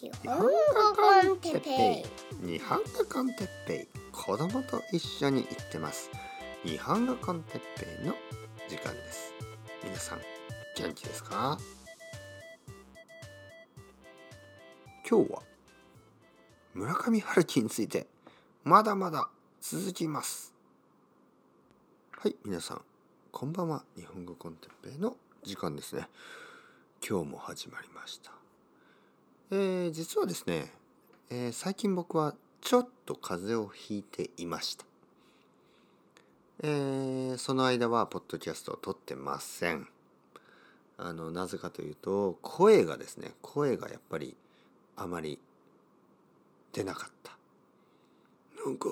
日本語コンテッペイ。日本語コンテッペイ。子供と一緒に行ってます。日本語コンテッペイの時間です。皆さん元気ですか？今日は村上春樹についてまだまだ続きます。はい皆さんこんばんは。日本語コンテッペイの時間ですね。今日も始まりました。えー、実はですね、えー、最近僕はちょっと風邪をひいていました。えー、その間はポッドキャストを撮ってません。あのなぜかというと声がですね声がやっぱりあまり出なかった。なんか、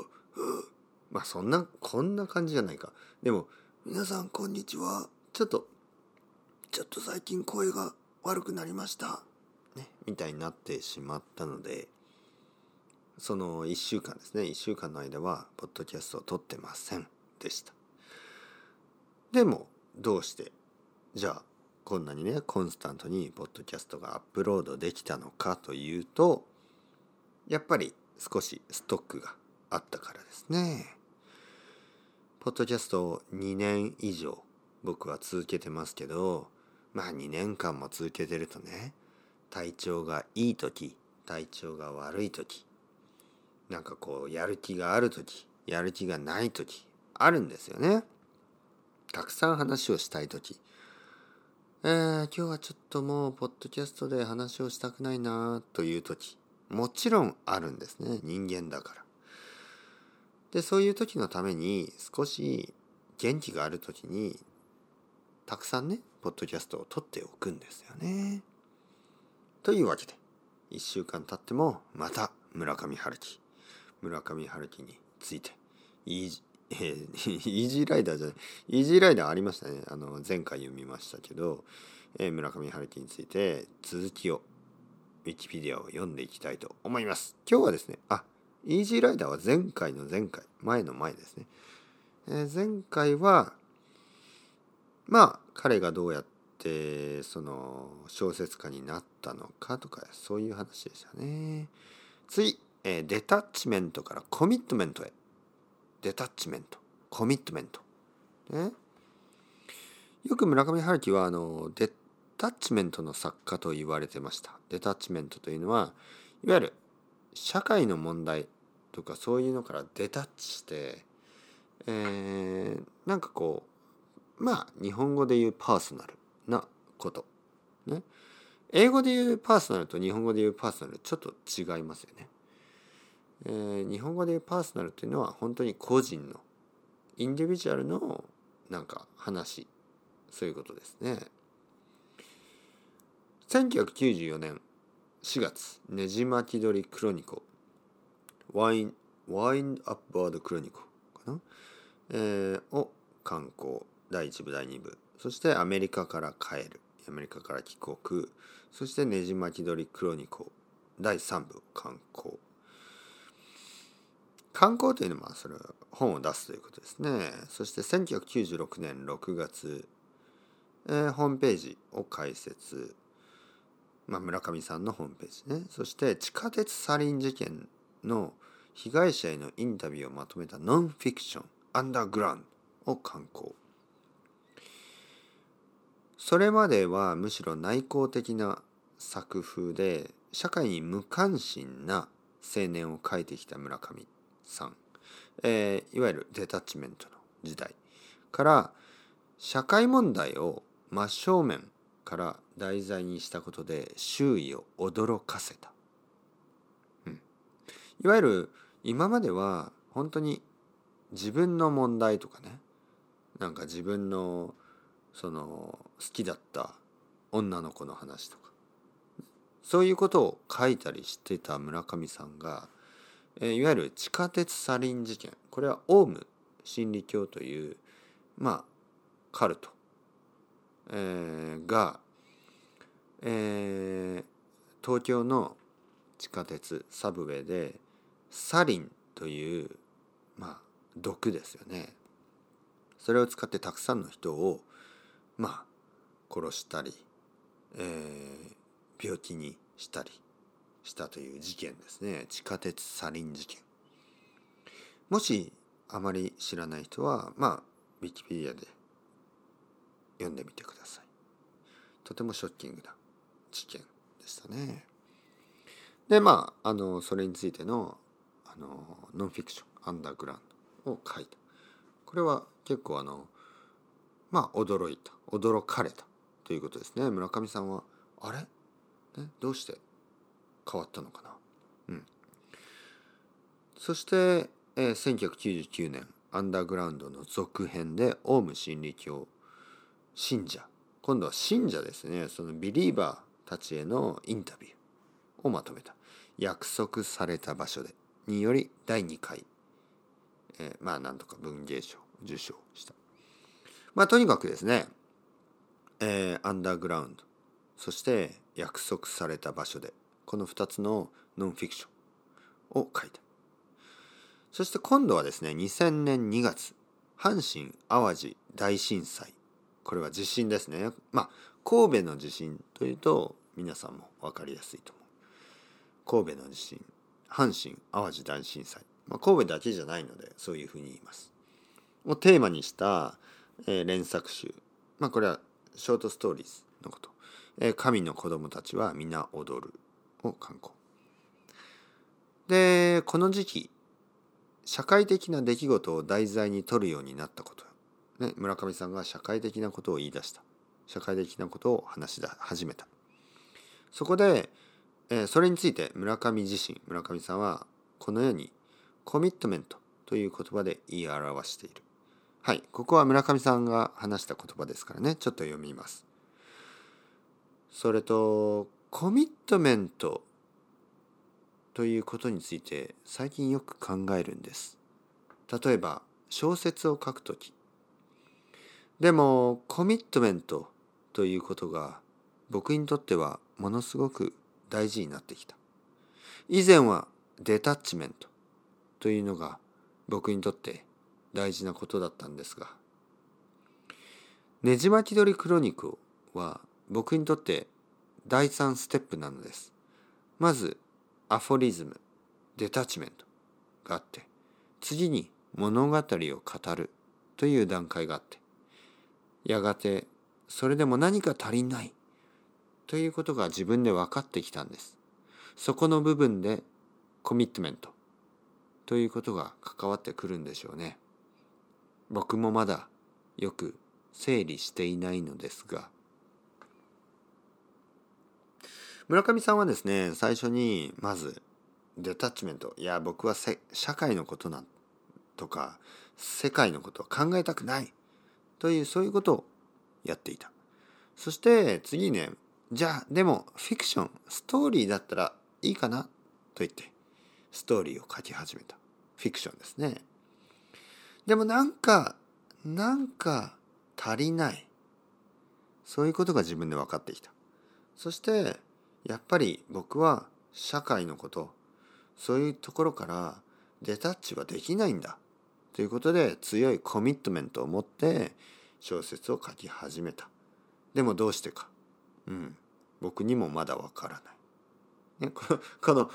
まあそんなこんな感じじゃないか。でも皆さんこんにちは。ちょっとちょっと最近声が悪くなりました。ね、みたいになってしまったのでその1週間ですね1週間の間はポッドキャストを撮ってませんでした。でもどうしてじゃあこんなにねコンスタントにポッドキャストがアップロードできたのかというとやっぱり少しストックがあったからですね。ポッドキャストを2年以上僕は続けてますけどまあ2年間も続けてるとね体調がいい時体調が悪い時なんかこうやる気がある時やる気がない時あるんですよね。たくさん話をしたい時えー、今日はちょっともうポッドキャストで話をしたくないなという時もちろんあるんですね人間だから。でそういう時のために少し元気がある時にたくさんねポッドキャストを撮っておくんですよね。というわけで1週間経ってもまた村上春樹。村上春樹についてイージえー、イージーライダーじゃないイージーライダーありましたね。あの前回読みましたけど、えー、村上春樹について続きをウィキペディアを読んでいきたいと思います。今日はですねあイージーライダーは前回の前回前の前ですね、えー、前回はまあ彼がどうやっててその小説家になったのかとかそういう話でしたね。次、え、デタッチメントからコミットメントへ。デタッチメント、コミットメント。ね、よく村上春樹はあのデタッチメントの作家と言われてました。デタッチメントというのはいわゆる社会の問題とかそういうのからデタッチして、えー、なんかこうまあ日本語で言うパーソナルなこと。ね。英語で言うパーソナルと日本語で言うパーソナルちょっと違いますよね。えー、日本語で言うパーソナルっていうのは本当に個人のインディビジュアルのなんか話そういうことですね。1994年4月ねじ巻き鳥クロニコワインワインアップバードクロニコかな、えー、を刊行第1部第2部そしてアメリカから帰る。アメリカから帰国。そしてねじ巻き鳥クロニコ。第3部観光観光というのはそれは本を出すということですね。そして1996年6月、えー、ホームページを開設、まあ、村上さんのホームページね。そして地下鉄サリン事件の被害者へのインタビューをまとめたノンフィクション「アンダーグラウンド」を刊行。それまではむしろ内向的な作風で社会に無関心な青年を描いてきた村上さん、えー、いわゆるデタッチメントの時代。から社会問題を真正面から題材にしたことで周囲を驚かせた、うん、いわゆる今までは本当に自分の問題とかねなんか自分のその好きだった女の子の話とか。そういうことを書いたりしてた村上さんが、えいわゆる地下鉄サリン事件。これはオウム真理教というまあカルト、えー、が、えー、東京の地下鉄サブウェイでサリンというまあ毒ですよね。それを使ってたくさんの人をまあ殺したり、えー、病気にしたりしたという事件ですね。地下鉄サリン事件。もしあまり知らない人はまあウィキペディアで読んでみてください。とてもショッキングな事件でしたね。でまああのそれについてのあのノンフィクションアンダーグラウンドを書いた。これは結構あのまあ驚いた驚かれたということですね。村上さんはあれ、ね、どうして？変わったのかな？うん。そしてえー、1999年アンダーグラウンドの続編でオウム真理教信者。今度は信者ですね。そのビリーバーたちへのインタビューをまとめた。約束された場所で。により第2回、えー、まあなんとか文芸賞受賞した。まあとにかくですね、えー、アンダーグラウンドそして約束された場所でこの2つのノンフィクションを書いた。そして今度はですね2000年2月阪神・淡路大震災。これは地震ですね。まあ神戸の地震というと皆さんも分かりやすいと思う。神戸の地震阪神・淡路大震災、まあ、神戸だけじゃないのでそういうふうに言います。をテーマにした、えー、連作集。まあこれはショートストーリーズのこと「えー、神の子供たちは皆踊る」を刊行。でこの時期社会的な出来事を題材に取るようになったこと、ね、村上さんが社会的なことを言い出した。社会的なことを話し始めた。そこで、えー、それについて村上自身村上さんはこのようにコミットメントという言葉で言い表している。はいここは村上さんが話した言葉ですからねちょっと読みますそれとコミットメントということについて最近よく考えるんです。例えば小説を書くとき。でもコミットメントということが僕にとってはものすごく大事になってきた。以前はデタッチメントというのが僕にとって大事なことだったんですが。ねじ巻き鳥クロニクは僕にとって第3ステップなのです。まずアフォリズムデタッチメントがあって次に物語を語るという段階があってやがてそれでも何か足りないということが自分で分かってきたんです。そこの部分でコミットメントということが関わってくるんでしょうね。僕もまだよく整理していないのですが。村上さんはですね最初にまずデタッチメントいや僕は社会のことなんとか世界のことを考えたくないというそういうことをやっていた。そして次ねじゃあでもフィクションストーリーだったらいいかなと言ってストーリーを書き始めた。フィクションですね。でもなんかなんか足りない。そういうことが自分で分かってきた。そしてやっぱり僕は社会のことそういうところからデタッチはできないんだ。ということで強いコミットメントを持って小説を書き始めた。でもどうしてか。うん。僕にもまだわからない、ね、このこの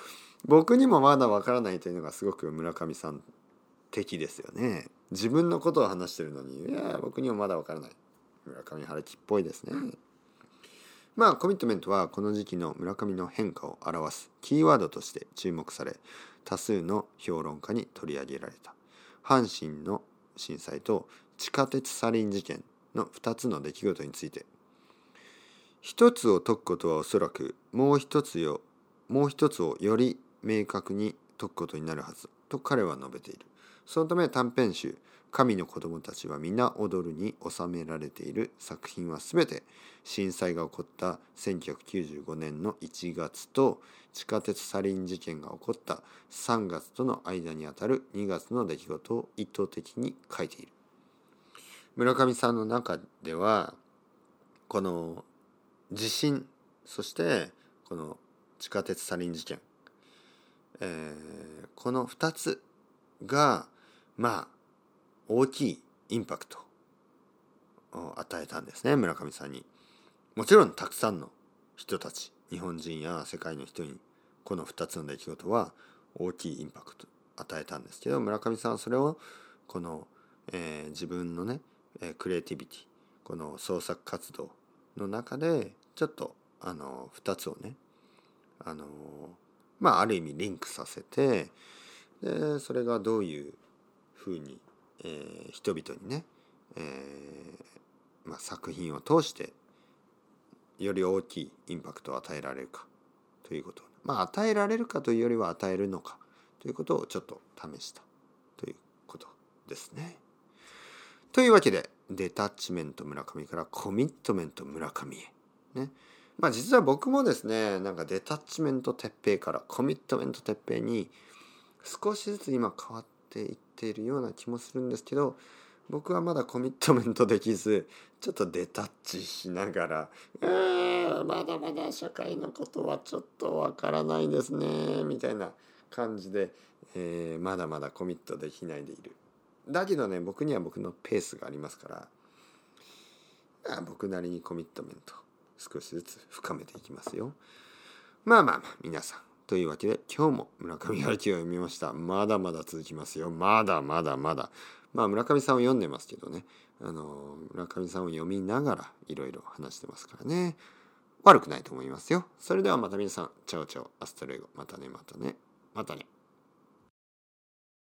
僕にもまだわからないというのがすごく村上さん的ですよね。自分のことを話してるのにいや僕にもまだわからない。村上春樹っぽいですね。まあコミットメントはこの時期の村上の変化を表すキーワードとして注目され多数の評論家に取り上げられた。阪神の震災と地下鉄サリン事件の2つの出来事について。一つを解くことはおそらくもう一つをもう一つをより明確に解くことになるはずと彼は述べている。そのため短編集神の子供たちは皆踊るに収められている作品は全て震災が起こった1995年の1月と地下鉄サリン事件が起こった3月との間にあたる2月の出来事を意図的に書いている。村上さんの中ではこの地震そしてこの地下鉄サリン事件、えー、この2つがまあ大きいインパクトを与えたんですね村上さんに。もちろんたくさんの人たち日本人や世界の人にこの2つの出来事は大きいインパクト与えたんですけど村上さんはそれをこの、えー、自分のねクリエイティビティこの創作活動の中でちょっとあの2つをねあのまあある意味リンクさせてでそれがどういうふうに、えー、人々にね、えーまあ、作品を通してより大きいインパクトを与えられるかということまあ与えられるかというよりは与えるのかということをちょっと試したということですね。というわけでデタッチメント村上からコミットメント村上へ。ね。まあ実は僕もですねなんかデタッチメント鉄平からコミットメント鉄平に少しずつ今変わっていっているような気もするんですけど僕はまだコミットメントできずちょっとデタッチしながら「うーまだまだ社会のことはちょっとわからないですね」みたいな感じで、えー、まだまだコミットできないでいる。だけどね僕には僕のペースがありますからあ僕なりにコミットメント少しずつ深めていきますよ。まあまあまあ皆さんというわけで今日も村上春樹を読みました。まだまだ続きますよ。まだまだまだ。まあ村上さんを読んでますけどね。あの村上さんを読みながらいろいろ話してますからね。悪くないと思いますよ。それではまた皆さん、チャオチャオ、 hasta luego。またね、またね、またね。